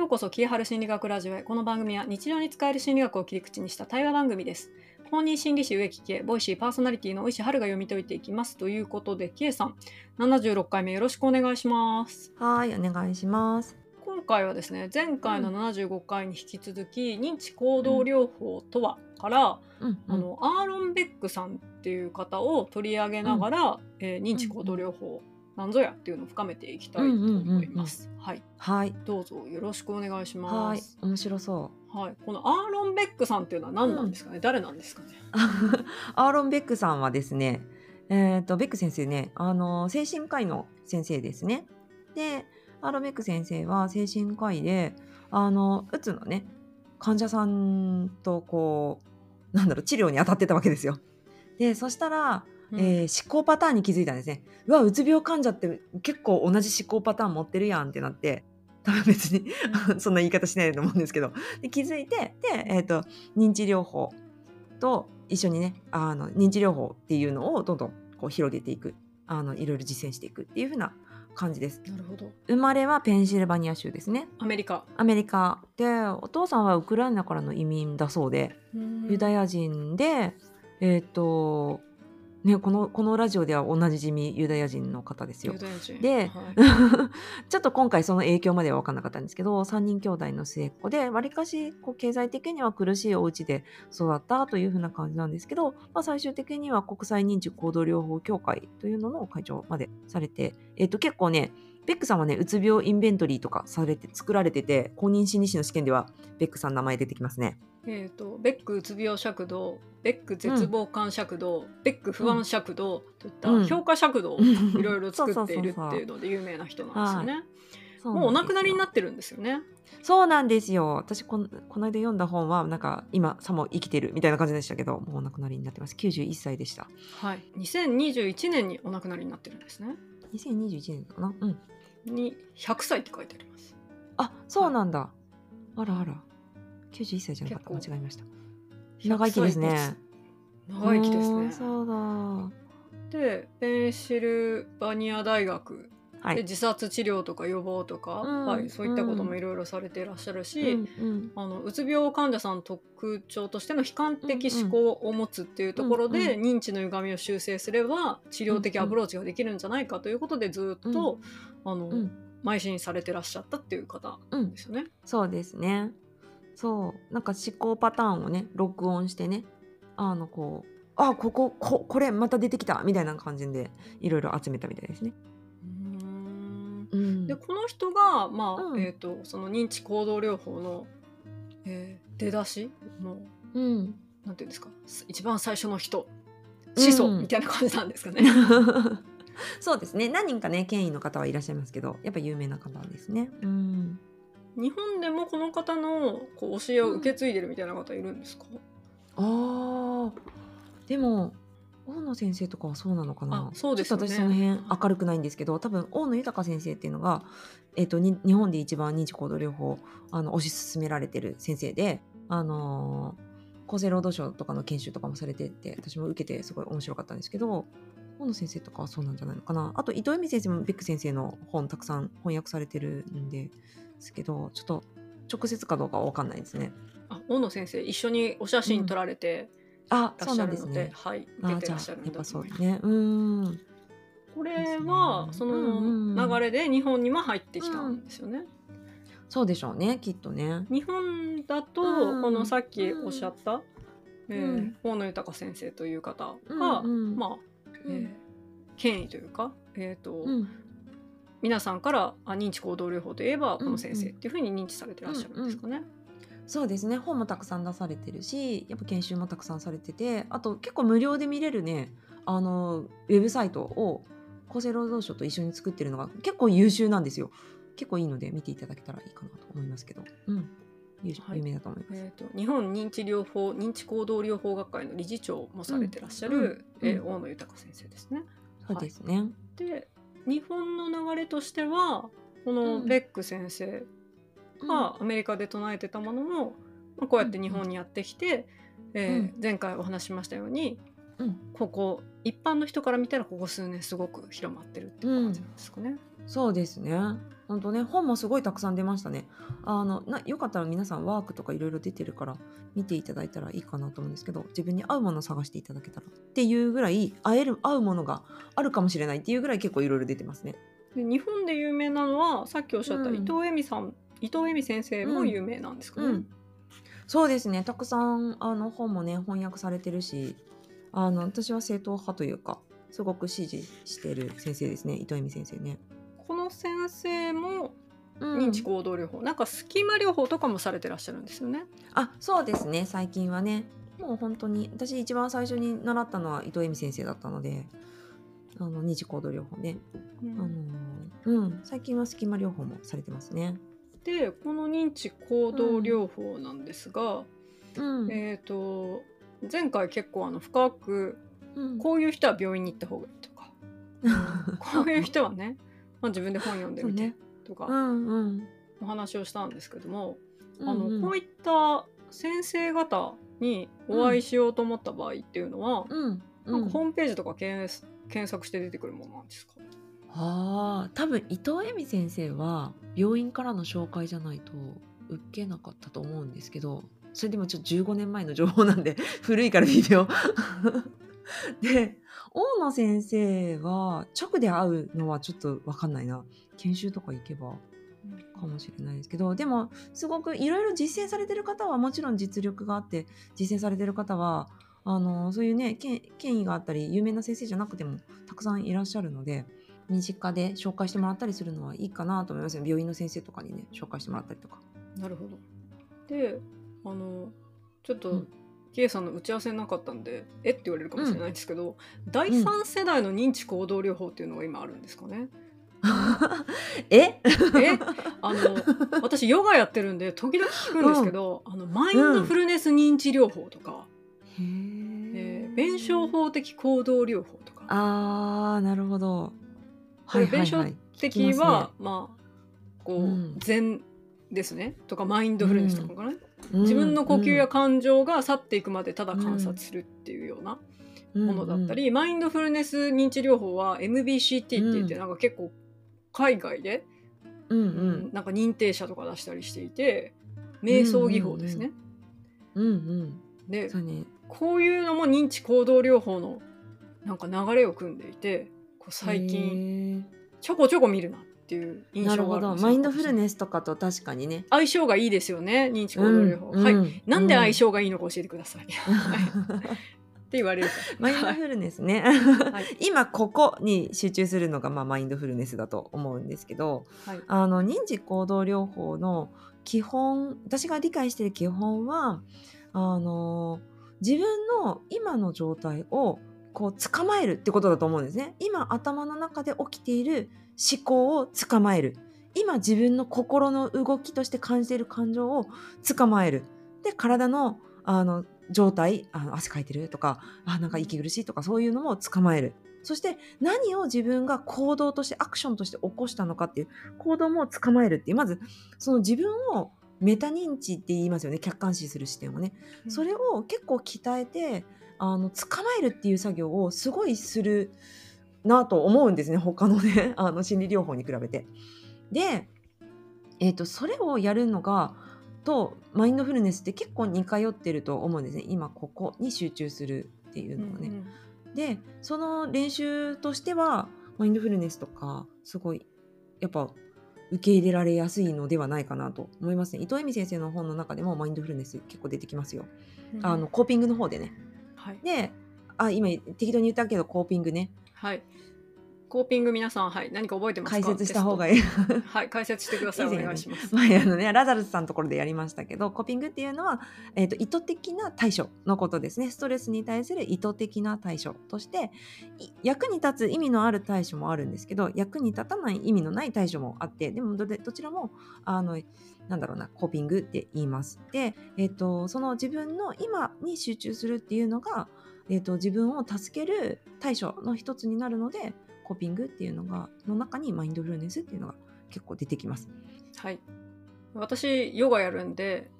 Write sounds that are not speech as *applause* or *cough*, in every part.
ようこそ、キーハル心理学ラジオへ。この番組は日常に使える心理学を切り口にした対話番組です。公認心理師植木系、ボイシーパーソナリティの大石春が読み解いていきます。ということで、キエさん、76回目よろしくお願いします。はい、お願いします。今回はですね、前回の75回に引き続き、認知行動療法とはから、うん、あのアーロン・ベックさんっていう方を取り上げながら、えー認知行動療法なんぞやっていうのを深めていきたいと思います。はい、はい、どうぞよろしくお願いしはいます。、面白そはい、このアーロン・ベックさんっていうのは何なんですかね、誰なんですかね？う。*laughs* アーロン・ベックさんはですね、えっ、と、ベック先生ね、あの、精神科医の先生ですね。で、アーロン・ベック先生は精神科医で、あの、うつのね、患者さんとこう、なんだろう、治療に当たってたわけですよ。で、そしたら、えー思考パターンに気づいたんですね。うわ、うつ病患者って結構同じ思考パターン持ってるやんってなって、多分別に *laughs* そんな言い方しないと思うんですけど、で気づいて、で、えっ、と、認知療法と一緒にね、あの、認知療法っていうのをどんどんこう広げていく、あの、いろいろ実践していくっていう風な感じです。なるほど。生まれはペンシルバニア州ですね。アメリカ。アメリカで、お父さんはウクライナからの移民だそうで、ユダヤ人で、えっ、と、ね、この、このラジオではおなじみユダヤ人の方ですよ。ではい。*laughs* ちょっと今回その影響までは分かんなかったんですけど3人兄弟の末っ子でわりかしこう経済的には苦しいお家で育ったという風な感じなんですけど、まあ、最終的には国際認知行動療法協会というのの会長までされて、えっと結構ねベックさんはねうつ病インベントリーとかされて作られてて公認心理師の試験ではベックさん名前出てきますね。えっ、とベックうつ病尺度、ベック絶望感尺度、ベック不安尺度といったうん。評価尺度をいろいろ作っているっていうので有名な人なんですよね。もうお亡くなりになっってるんですよね。そうなんですよ。私このこの間読んだ本はなんか今さも生きてるみたいな感じでしたけどもうお亡くなりになってます。91歳でした。はい。2021年にお亡くなりになってるんですね。2021年かな。うんに100歳って書いてあります。あそうなんだ、あらあら。91歳じゃなかった。間違えました。長生きですね。長生きですね。うんそうだ。でペンシルバニア大学はい、で自殺治療とか予防とか、うんはい、そういったこともいろいろされていらっしゃるし、うんうん。あのうつ病患者さんの特徴としての悲観的思考を持つっていうところで、う認知の歪みを修正すれば治療的アプローチができるんじゃないかということでずっと、あのうん。邁進されてらっしゃったっていう方うんですよね。そうですね。そう。なんか思考パターンをね録音してねあのこうあここここれまた出てきたみたいな感じでいろいろ集めたみたいですね。うん。でこの人が、まあうん。えー、とその認知行動療法の、えー出だしのうん、なんていうんですか一番最初の人始祖うんみたいな感じなんですかね。*laughs* そうですね。何人かね権威の方はいらっしゃいますけどやっぱ有名な方ですね。うん。日本でもこの方のこう教えを受け継いでるみたいな方いるんですか、あー。でも大野先生とかはそうなのかな？あそうですよね。ちょっと私その辺明るくないんですけど多分大野豊先生っていうのが、えっとに日本で一番認知行動療法あの推し進められてる先生で、あのー厚生労働省とかの研修とかもされてて私も受けてすごい面白かったんですけど大野先生とかはそうなんじゃないのかな？あと伊藤恵美先生もベック先生の本たくさん翻訳されてるんですけどちょっと直接かどうかは分かんないですね。あ大野先生一緒にお写真撮られてあらっそうなんですね。はいあじゃあ受けてらっしゃるんだ。そうね。うーん。これはその流れで日本にも入ってきたんですよね。そうでしょうね、きっとね。日本だと、うんこのさっきおっしゃった、えーうん大野豊先生という方うんが、うんまあ、えー権威というか、えーとうん。皆さんからあ認知行動療法といえばこの先生っていうふうに認知されてらっしゃるんですかね。そうですね。本もたくさん出されてるし、やっぱ研修もたくさんされてて、あと結構無料で見れるね、あのウェブサイトを厚生労働省と一緒に作ってるのが結構優秀なんですよ。結構いいので見ていただけたらいいかなと思いますけど、うん、有名だと思います。えー、と日本認知療法認知行動療法学会の理事長もされてらっしゃる、うんうんえー大野豊先生ですね。そうですね。で日本の流れとしてはこのうんベック先生がアメリカで唱えてたものも、まあ、こうやって日本にやってきて、えーうん。前回お話ししましたようにうん、ここ一般の人から見たらここ数年すごく広まってるっていう感じなんですかね。そうですね。本当ね本もすごいたくさん出ましたね。あのなよかったら皆さんワークとかいろいろ出てるから見ていただいたらいいかなと思うんですけど自分に合うものを探していただけたらっていうぐらい合える合うものがあるかもしれないっていうぐらい結構いろいろ出てますね。で日本で有名なのはさっきおっしゃったうん。伊藤恵美さん、伊藤恵美先生も有名なんですかね。うん。そうですね。たくさんあの本もね翻訳されてるしあの私は正統派というかすごく支持してる先生ですね。伊藤恵美先生ね。この先生もうん。認知行動療法、なんかスキマ療法とかもされてらっしゃるんですよね。あそうですね。最近はね。もう本当に私一番最初に習ったのは伊藤恵美先生だったのであの二次行動療法ね、うん。あのうん。最近はスキマ療法もされてますね。でこの認知行動療法なんですが、うん。えっ、と前回結構あの深くうん。こういう人は病院に行った方がいいとか、*laughs* こういう人はね、まあ、自分で本読んでみてとかうんうん。お話をしたんですけども、うんあのこういった先生方にお会いしようと思った場合っていうのは、うん。なんかホームページとか検検索して出てくるものなんですか、ああ多分伊藤恵美先生は病院からの紹介じゃないと受けなかったと思うんですけどそれでもちょっと15年前の情報なんで *laughs* 古いから微妙 *laughs* で大野先生は直で会うのはちょっと分かんないな。研修とか行けばかもしれないですけどでもすごくいろいろ実践されてる方はもちろん実力があって実践されてる方はあのそういうね権権威があったり有名な先生じゃなくてもたくさんいらっしゃるので身近で紹介してもらったりするのはいいかなと思いますね病院の先生とかにね紹介してもらったりとか。なるほど。であのちょっと、うん。キエさんの打ち合わせなかったんでえって言われるかもしれないんですけど、第三世代の認知行動療法っていうのが今あるんですかね、*laughs* え？*laughs* え？あの私ヨガやってるんで時々聞くんですけど、あのマインドフルネス認知療法とか、へえー。ー弁証法的行動療法とか。あーなるほど。これ弁証的はね。まあこう、うん。禅ですね。とかマインドフルネスとかかな、うん。自分の呼吸やうん感情が去っていくまでただ観察するっていうようなものだったり、マインドフルネス認知療法は MBCT って言ってうん。なんか結構海外で、うんううんんなんか認定者とか出したりしていて瞑想技法ですね。うんうんでこういうのも認知行動療法のなんか流れを組んでいてこう最近近ちょこちょこ見るなっていう印なるほ象があるんですよ。ど。マインドフルネスとかと確かにね。相性がいいですよね認知行動療法、はい、いなんで相性がいいのか教えてください、*laughs* って言われると。マインドフルネスね、はい。今ここに集中するのが、まあ、マインドフルネスだと思うんですけどはい。あの認知行動療法の基本私が理解している基本はあの自分の今の状態をこう捕まえるってことだと思うんですね。今頭の中で起きている思考を捕まえる。今自分の心の動きとして感じている感情を捕まえる。で体のあの状態あの汗かいてるとかあなんか息苦しいとかそういうのも捕まえる。そして何を自分が行動としてアクションとして起こしたのかっていう行動も捕まえるっていう。まずその自分をメタ認知って言いますよね。客観視する視点をね、それを結構鍛えてあの捕まえるっていう作業をすごいするなと思うんですね他のね *laughs* あの心理療法に比べて。で、えー、とそれをやるのがとマインドフルネスって結構似通ってると思うんですね。今ここに集中するっていうのがね。うんうん。でその練習としてはマインドフルネスとかすごいやっぱ受け入れられやすいのではないかなと思いますね。伊藤恵美先生の本の中でもマインドフルネス結構出てきますよ、うん。あのコーピングの方でねはい、であ今適当に言ったけどコーピングね。はい、コーピング皆さん、はい、何か覚えてますか？解説した方がいい。いはい解説してください。お *laughs* 以前ね。願いします。前あのねラザルスさんのところでやりましたけどコーピングっていうのは、えー、と意図的な対処のことですね。ストレスに対する意図的な対処としてい役に立つ意味のある対処もあるんですけど役に立たない意味のない対処もあってでもどれどちらもあのなんだろうなコーピングって言います。で、えー、とその自分の今に集中するっていうのが、えー、と自分を助ける対処の一つになるのでコーピングっていうのがの中にマインドフルネスっていうのが結構出てきます。はい。私ヨガやるんで、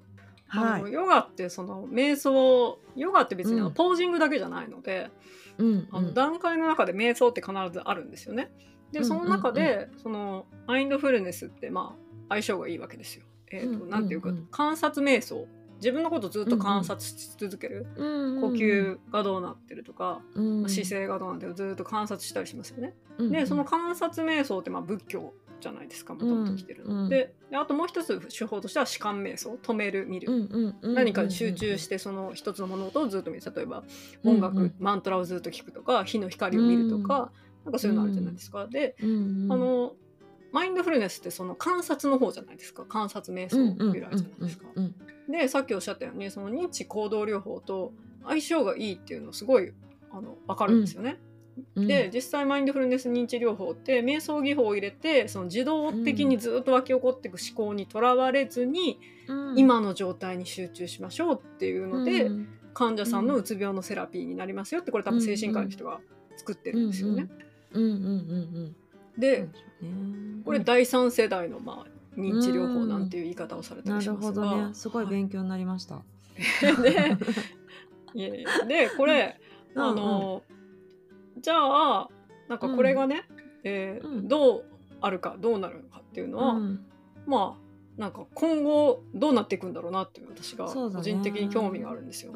あはい。のヨガってその瞑想ヨガって別にあのうん。ポージングだけじゃないので、うんあの段階の中で瞑想って必ずあるんですよね。でその中で、そのマインドフルネスってまあ相性がいいわけですよ。えーとなんていうか、観察瞑想自分のことずっと観察し続ける、呼吸がどうなってるとか、姿勢がどうなってるずっと観察したりしますよね。でその観察瞑想ってまあ仏教じゃないですかもともと来てるの、であともう一つ手法としては視観瞑想止める見る、何かに集中してその一つの物音をずっと見る。例えば音楽、マントラをずっと聞くとか火の光を見るとか、なんかそういうのあるじゃないですか。で、あのマインドフルネスってその観察の方じゃないですか。観察瞑想由来じゃないですか。でさっきおっしゃったようにその認知行動療法と相性がいいっていうのすごいあの分かるんですよね。うん、で実際マインドフルネス認知療法って瞑想技法を入れてその自動的にずっと湧き起こっていく思考にとらわれずに、うん、今の状態に集中しましょうっていうので、うん、患者さんのうつ病のセラピーになりますよってこれ多分精神科医の人が作ってるんですよね。でこれ第三世代のまあ認知療法なんていう言い方をされたりしますが、ね。すごい勉強になりました。はい、*laughs* ででこれあの、うん、じゃあなんかこれがね、うん、えーうん、どうあるかどうなるかっていうのは、まあなんか今後どうなっていくんだろうなっていう私が個人的に興味があるんですよ。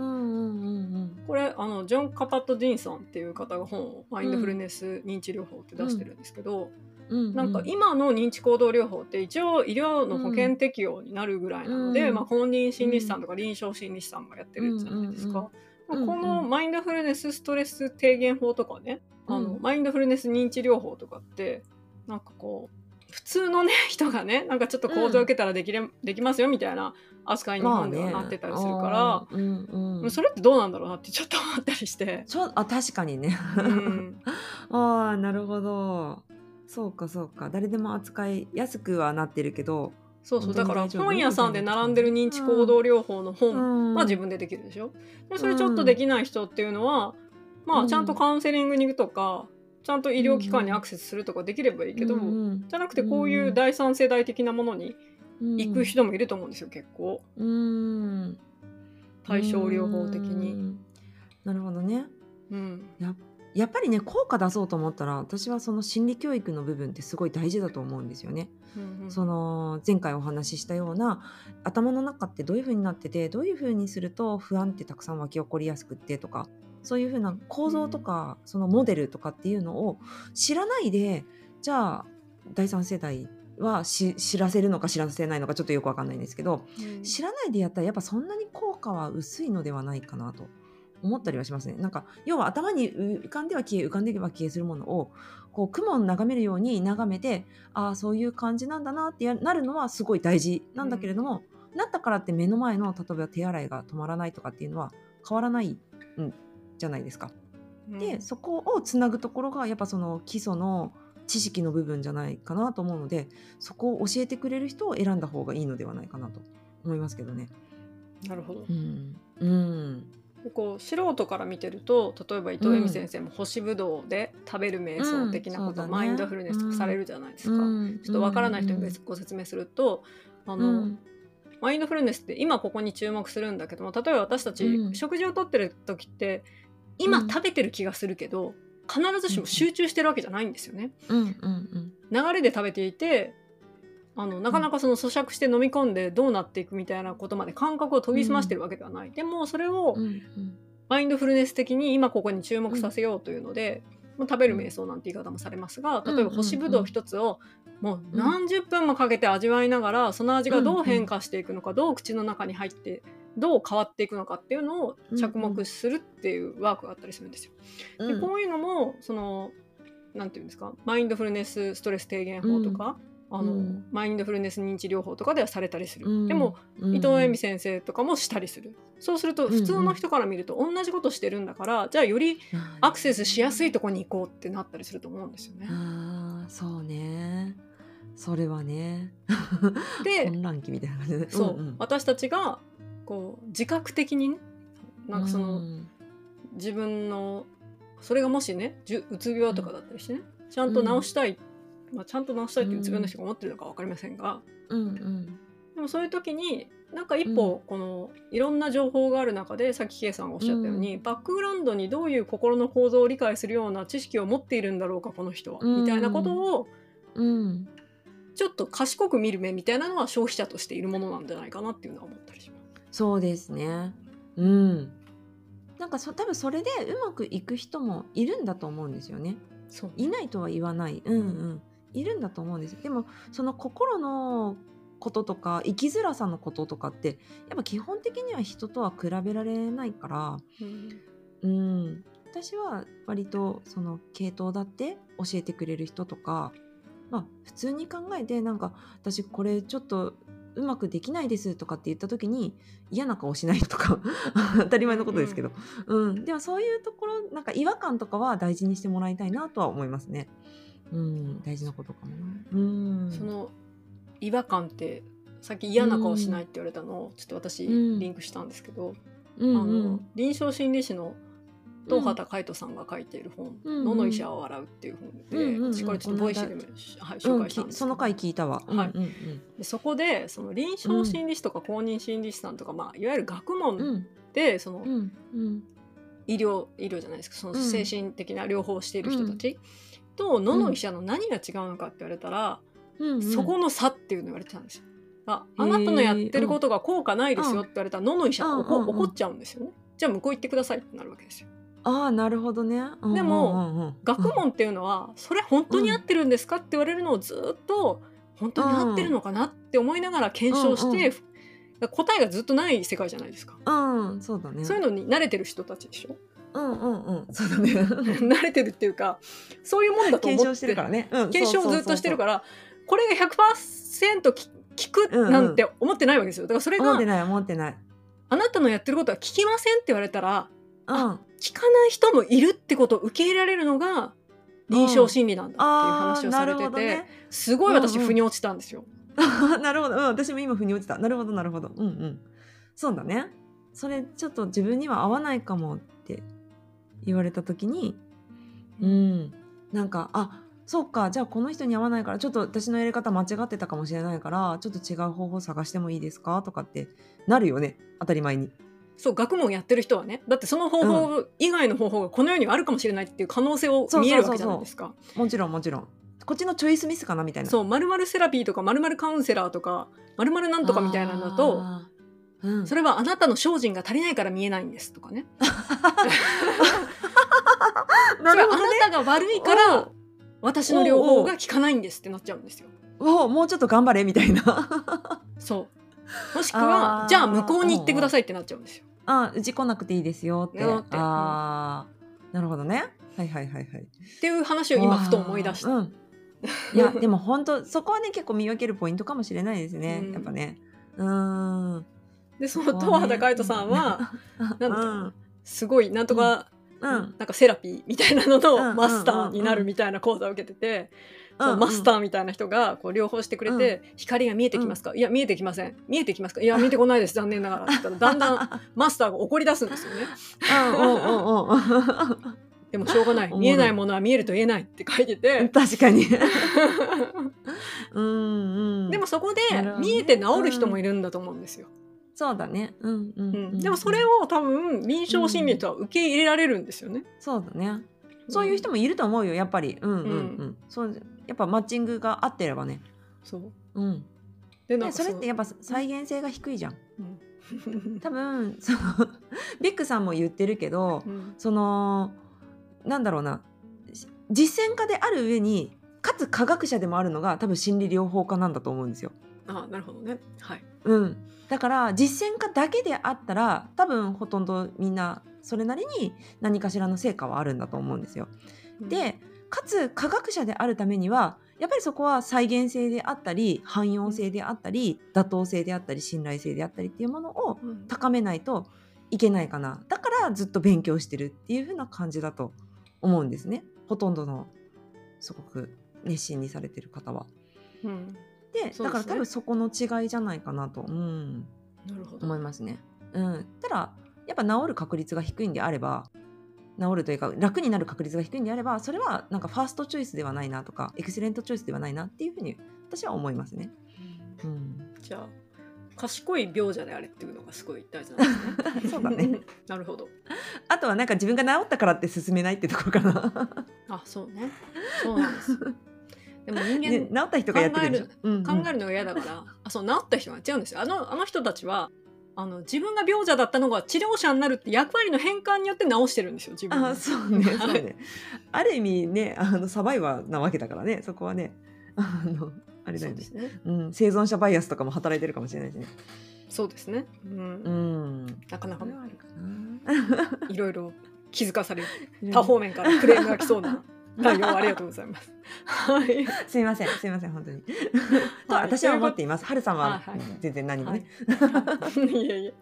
これあのジョン・カパット・ディンソンっていう方が本を「マインドフルネス認知療法」って出してるんですけど、なんか今の認知行動療法って一応医療の保険適用になるぐらいなので、うん、まあ、本人心理師さんとか臨床心理師さんがやってるじゃないですか。このマインドフルネスストレス低減法とかね、あのマインドフルネス認知療法とかってなんかこう普通のね *laughs* 人がねなんかちょっと講座受けたらできれ、できますよみたいな扱いに日本ではなってたりするから、まあね。うんうん、それってどうなんだろうなってちょっと思ったりして。ちょあ確かにね、うん、*laughs* ああなるほど。そうかそうか。誰でも扱いやすくはなってるけど。そうそう。だから本屋さんで並んでる認知行動療法の本は自分でできるでしょ？でそれちょっとできない人っていうのは、まあちゃんとカウンセリングに行くとかちゃんと医療機関にアクセスするとかできればいいけど、じゃなくてこういう第三世代的なものに行く人もいると思うんですよ結構。対症療法的に。なるほどね。うん、やっやっぱりね効果出そうと思ったら私はその心理教育の部分ってすごい大事だと思うんですよね。うんうん、その前回お話ししたような頭の中ってどういう風になっててどういう風にすると不安ってたくさん湧き起こりやすくってとかそういう風な構造とか、そのモデルとかっていうのを知らないでじゃあ第三世代は知らせるのか知らせないのかちょっとよくわかんないんですけど、うん、知らないでやったらやっぱそんなに効果は薄いのではないかなと。思ったりはしますね。なんか要は頭に浮かんでは消え浮かんでは消えするものをこう雲を眺めるように眺めてああそういう感じなんだなってなるのはすごい大事なんだけれども、うん、なったからって目の前の例えば手洗いが止まらないとかっていうのは変わらないんじゃないですか。うん、でそこをつなぐところがやっぱその基礎の知識の部分じゃないかなと思うのでそこを教えてくれる人を選んだ方がいいのではないかなと思いますけどね。なるほど。うん、うん。こう素人から見てると例えば伊藤恵美先生も干しぶどうで食べる瞑想的なこと、うんね、マインドフルネスとかされるじゃないですか、うん、ちょっとわからない人にご説明すると、あの、マインドフルネスって今ここに注目するんだけども例えば私たち、食事をとってる時って今食べてる気がするけど、必ずしも集中してるわけじゃないんですよね。流れで食べていてあのなかなかその咀嚼して飲み込んでどうなっていくみたいなことまで感覚を研ぎ澄ましてるわけではない、うん、でもそれをマインドフルネス的に今ここに注目させようというので、うん、食べる瞑想なんて言い方もされますが例えば干しぶどう一つをもう何十分もかけて味わいながらその味がどう変化していくのか、どう口の中に入ってどう変わっていくのかっていうのを着目するっていうワークがあったりするんですよ。でこういうのもそのなんていうんですかマインドフルネスストレス低減法とか、あの、うん、マインドフルネス認知療法とかではされたりする、うん、でも、うん、伊藤恵美先生とかもしたりする。そうすると普通の人から見ると同じことしてるんだから、じゃあよりアクセスしやすいとこに行こうってなったりすると思うんですよね。あそうね。それはね。で *laughs* 混乱期みたいな感じでそう、うん。う。ん、私たちがこう自覚的にねなんかその、自分のそれがもしねうつ病とかだったりしてねちゃんと治したいっまあ、ちゃんと直したいっていう自分の人が思ってるのか分かりませんが、うんうん、でもそういう時になんか一歩このいろんな情報がある中でさっき K さんがおっしゃったように、バックグラウンドにどういう心の構造を理解するような知識を持っているんだろうかこの人は、うん。みたいなことをうん。ちょっと賢く見る目みたいなのは消費者としているものなんじゃないかなっていうのは思ったりします。そうですね。うん。なんかそ多分それでうまくいく人もいるんだと思うんですよね。そういないとは言わない。うんうん。いるんだと思うんですでもその心のこととか生きづらさのこととかってやっぱ基本的には人とは比べられないからうん。うん。私は割とその系統だって教えてくれる人とかまあ普通に考えてなんか私これちょっとうまくできないですとかって言った時に嫌な顔しないとか *laughs* 当たり前のことですけど、うん。でもそういうところなんか違和感とかは大事にしてもらいたいなとは思いますね。うん。大事なことかもな。うん。その違和感ってさっき嫌な顔しないって言われたのをちょっと私うん。リンクしたんですけど、うんあのうん臨床心理士の東畑開人さんが書いている本「うん野の医者は笑う」っていう本で、うんうんうん。私これちょっとボイシーでも、はい、紹介したんですその回聞いたわ。はい。うんでそこでその臨床心理士とか公認心理士さんとか、まあ、いわゆる学問ん。でその医療医療じゃないですかそのうん。精神的な療法をしている人たち、と野の医者の何が違うのかって言われたら、そこの差っていうのを言われてたんですよ。ああなたのやってることが効果ないですよって言われたら、のの医者は怒,、うんうんうん。怒っちゃうんですよね。じゃあ向こう行ってくださいってなるわけですよ。ああなるほどね。でもうんうんうんうん学問っていうのは、それ本当に合ってるんですかって言われるのをずっと本当に合ってるのかなって思いながら検証して、答えがずっとない世界じゃないですか。うんそうだね。そういうのに慣れてる人たちでしょ？うんうんうんそうだね。*laughs* 慣れてるっていうかそういうもんだと思って検証してるからね。うん検証をずっとしてるら。からこれが100%き聞くなんて思ってないわけですよだからそれが思ってない思ってない。あなたのやってることは聞きませんって言われたらうん。聞かない人もいるってことを受け入れられるのが臨床心理なんだっていう話をされてて、ほどね。すごい私うんうん腑に落ちたんですよ。*laughs* なるほど。うん私も今腑に落ちた。なるほどなるほど。うんうん。そうだね。それちょっと自分には合わないかもって言われた時に、うん、なんかあそうかじゃあこの人に合わないからちょっと私のやり方間違ってたかもしれないからちょっと違う方法探してもいいですか？とかってなるよね当たり前に。そう学問やってる人はねだってその方法以外の方法がこの世にはあるかもしれないっていう可能性を見えるわけじゃないですか。もちろんもちろん。こっちのチョイスミスかなみたいな。そうまるまるセラピーとかまるまるカウンセラーとかまるまるなんとかみたいなのだとうん、それはあなたの精進が足りないから見えないんですとかね。*laughs* なるほどね。それはあなたが悪いから私の両方が効かないんですってなっちゃうんですよ。おもうちょっと頑張れみたいな。そうもしくはじゃあ向こうに行ってくださいってなっちゃうんですよ。あうち来なくていいですよって。よってああ、なるほどね。はいはいはいはい。っていう話を今ふと思い出した。うん、いや *laughs* でも本当そこはね結構見分けるポイントかもしれないですね、うんやっぱね。うーん。でその東畑海人さんは *laughs* なんすごいなんとか、うんなんかセラピーみたいなのうんのマスターになるみたいな講座を受けてて、そのマスターみたいな人がこう両方してくれて、光が見えてきますか、いや見えてきません。見えてきますか？いや見えてこないです。残念ながら。って言ったら *laughs* だんだんマスターが怒り出すんですよね。うんうんうんうんでもしょうがない。見えないものは見えると言えないって書いてて。確かに。*laughs* うんうん。でもそこで見えて治る人もいるんだと思うんですよ、そうだね。うんうん、ううん。ん。でもそれを多分臨床心理とは受け入れられるんですよね、そうだね。そういう人もいると思うよやっぱり。うんうんうん。うん。そうやっぱマッチングが合ってればね。そううん。でなんかでそれってやっぱ再現性が低いじゃん。うん多分そのビッグさんも言ってるけどうんそのなんだろうなし実践家である上にかつ科学者でもあるのが多分心理療法家なんだと思うんですよ。あなるほどねはいうん、だから実践家だけであったら多分ほとんどみんなそれなりに何かしらの成果はあるんだと思うんですよ。でかつ科学者であるためにはやっぱりそこは再現性であったり汎用性であったり妥当性であったり信頼性であったりっていうものをうん。高めないといけないかな。だからずっと勉強してるっていう風な感じだと思うんですね。ほとんどのすごく熱心にされてる方は。うん。でね。だから多分そこの違いじゃないかなと、うん、なるほど。思いますね。うん、ただやっぱ治る確率が低いんであれば治るというか楽になる確率が低いんであればそれはなんかファーストチョイスではないなとかエクセレントチョイスではないなっていうふうに私は思いますね。うん、じゃあ賢い病者であれっていうのがすごい大事なんですね。*laughs* そうだね。*laughs* なるほど。あとはなんか自分が治ったからって進めないってところかな。あ、そうね。そうなんです。でも人間、ね、治った人がやってる。うんうん考えるのが嫌だから、あ、そう治った人は違うんですよ。あのあの人たちは。あの自分が病者だったのが治療者になるって役割の変換によって治してるんですよ自分をあそうね *laughs* そうね。ある意味ねあのサバイバーなわけだからねそこはね。あのあれだよね。そうですね。うん、生存者バイアスとかも働いてるかもしれないしね。そうですね、うん。うん。なかなか。*laughs* いろいろ気づかされる。多方面からクレームが来そうな内容をありがとうございます。はい。*laughs* すみません、すみません、本当に。と *laughs* はい私は思っています。はるさんは全然何もね。*laughs* いえいえ。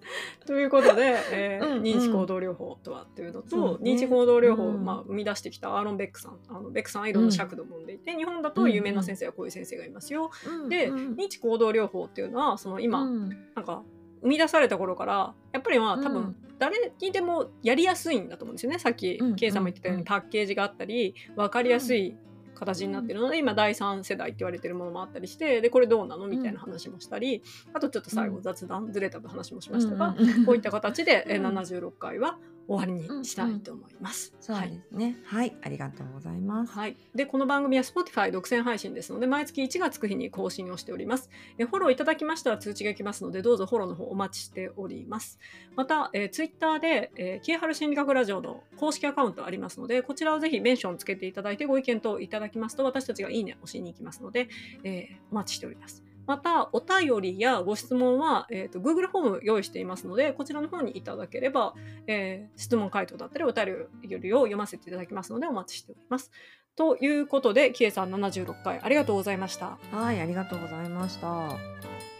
ということで、えー認知行動療法とはというのと、認知行動療法を、うんまあ、生み出してきたアーロン・ベックさんあのベックさんはいろんな尺度を生んでいて、日本だと有名な先生はこういう先生がいますよ。で、うん認知行動療法っていうのはその今、うんなんか生み出された頃からやっぱりまあ多分うん誰にでもやりやすいんだと思うんですよね。さっきうん K さんも言ってたようにパッケージがあったり分かりやすい形になってるので今第3世代って言われてるものもあったりしてでこれどうなのみたいな話もしたりあとちょっと最後雑談ずれた話もしましたがこういった形でえーうん。76回は終わりにしたいと思います。そうはい。ですね。はい、ありがとうございます。はい、でこの番組は Spotify 独占配信ですので毎月1がつく日に更新をしております。えフォローいただきましたら通知が来ますのでどうぞフォローの方お待ちしております。また、えー、Twitter で、えー、キエハル心理学ラジオの公式アカウントありますのでこちらをぜひメンションつけていただいてご意見等いただきますと私たちがいいね押しに行きますので、えーお待ちしておりますまたお便りやご質問は、えー、と Google フォーム用意していますのでこちらの方にいただければ、えー質問回答だったりお便りを読ませていただきますのでお待ちしておりますということで、キエさん76回ありがとうございました。はい、ありがとうございました。